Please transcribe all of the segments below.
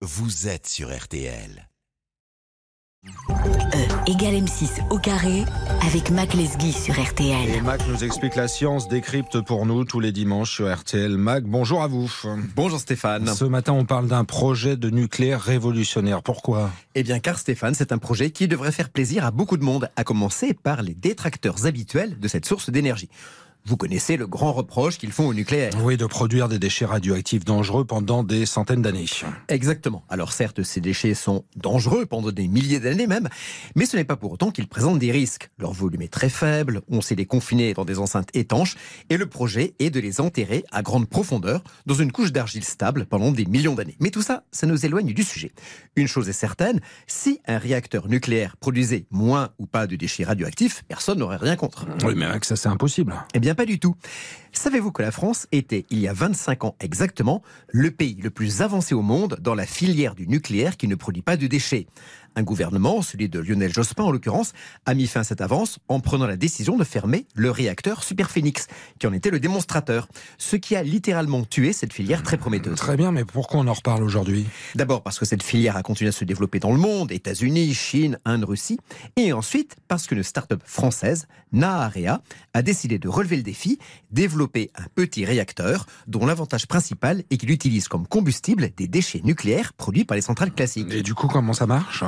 vous êtes sur RTL. E égale M6 au carré avec Mac Lesguy sur Et RTL. Mac nous explique la science, décrypte pour nous tous les dimanches sur RTL. Mac, bonjour à vous. Bonjour Stéphane. Ce matin, on parle d'un projet de nucléaire révolutionnaire. Pourquoi? Eh bien car Stéphane, c'est un projet qui devrait faire plaisir à beaucoup de monde, à commencer par les détracteurs habituels de cette source d'énergie. Vous connaissez le grand reproche qu'ils font au nucléaire. Oui, de produire des déchets radioactifs dangereux pendant des centaines d'années. Exactement. Alors certes, ces déchets sont dangereux pendant des milliers d'années même, mais ce n'est pas pour autant qu'ils présentent des risques. Leur volume est très faible, on sait les confiner dans des enceintes étanches, et le projet est de les enterrer à grande profondeur dans une couche d'argile stable pendant des millions d'années. Mais tout ça, ça nous éloigne du sujet. Une chose est certaine, si un réacteur nucléaire produisait moins ou pas de déchets radioactifs, personne n'aurait rien contre. Oui, mais Mac, ça c'est impossible. Eh bien, pas du tout. Savez-vous que la France était, il y a 25 ans exactement, le pays le plus avancé au monde dans la filière du nucléaire qui ne produit pas de déchets? Un gouvernement, celui de Lionel Jospin en l'occurrence, a mis fin à cette avance en prenant la décision de fermer le réacteur Superphénix, qui en était le démonstrateur, ce qui a littéralement tué cette filière très prometteuse. Très bien, mais pourquoi on en reparle aujourd'hui? D'abord parce que cette filière a continué à se développer dans le monde, États-Unis, Chine, Inde, Russie, et ensuite parce qu'une start-up française, Naarea, a décidé de relever le défi, développer un petit réacteur dont l'avantage principal est qu'il utilise comme combustible des déchets nucléaires produits par les centrales classiques. Et du coup, comment ça marche?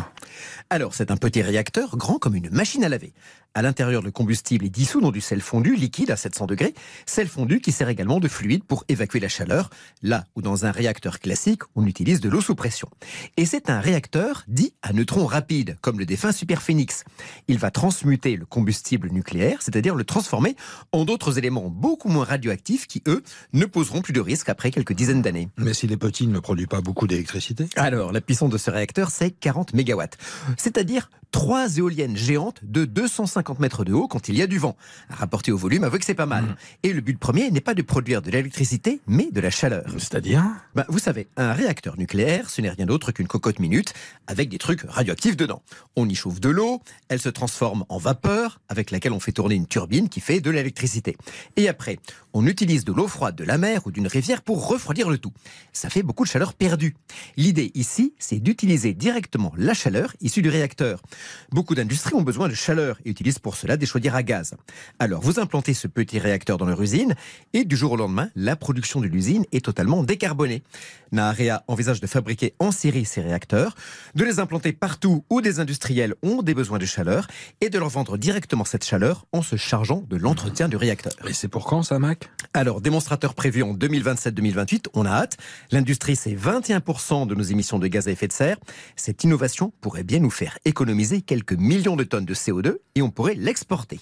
Alors, c'est un petit réacteur grand comme une machine à laver. À l'intérieur, le combustible est dissous dans du sel fondu liquide à 700 degrés, sel fondu qui sert également de fluide pour évacuer la chaleur, là où dans un réacteur classique, on utilise de l'eau sous pression. Et c'est un réacteur dit à neutrons rapides, comme le défunt Superphénix. Il va transmuter le combustible nucléaire, c'est-à-dire le transformer en d'autres éléments beaucoup moins radioactifs qui, eux, ne poseront plus de risque après quelques dizaines d'années. Mais s'il est petit, il ne produit pas beaucoup d'électricité? Alors, la puissance de ce réacteur, c'est 40 mégawatts. C'est-à-dire trois éoliennes géantes de 250 mètres de haut quand il y a du vent. Rapporté au volume, avouez que c'est pas mal. Mhm. Et le but premier n'est pas de produire de l'électricité, mais de la chaleur. C'est-à-dire Ben, vous savez, un réacteur nucléaire, ce n'est rien d'autre qu'une cocotte minute avec des trucs radioactifs dedans. On y chauffe de l'eau, elle se transforme en vapeur avec laquelle on fait tourner une turbine qui fait de l'électricité. Et après, on utilise de l'eau froide de la mer ou d'une rivière pour refroidir le tout. Ça fait beaucoup de chaleur perdue. L'idée ici, c'est d'utiliser directement la chaleur issue du réacteur. Beaucoup d'industries ont besoin de chaleur et utilisent pour cela des chaudières à gaz. Alors, vous implantez ce petit réacteur dans leur usine et du jour au lendemain, la production de l'usine est totalement décarbonée. Naarea envisage de fabriquer en série ces réacteurs, de les implanter partout où des industriels ont des besoins de chaleur et de leur vendre directement cette chaleur en se chargeant de l'entretien du réacteur. Et c'est pour quand ça, Mac? Alors, démonstrateur prévu en 2027-2028, on a hâte. L'industrie, c'est 21% de nos émissions de gaz à effet de serre. Cette innovation pourrait bien nous faire économiser quelques millions de tonnes de CO2 et on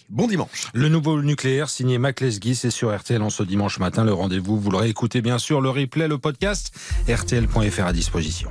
Bon dimanche. Le nouveau nucléaire signé Mac Lesguy, sur RTL en ce dimanche matin. Le rendez-vous, vous l'aurez écouté bien sûr, le replay, le podcast, rtl.fr à disposition.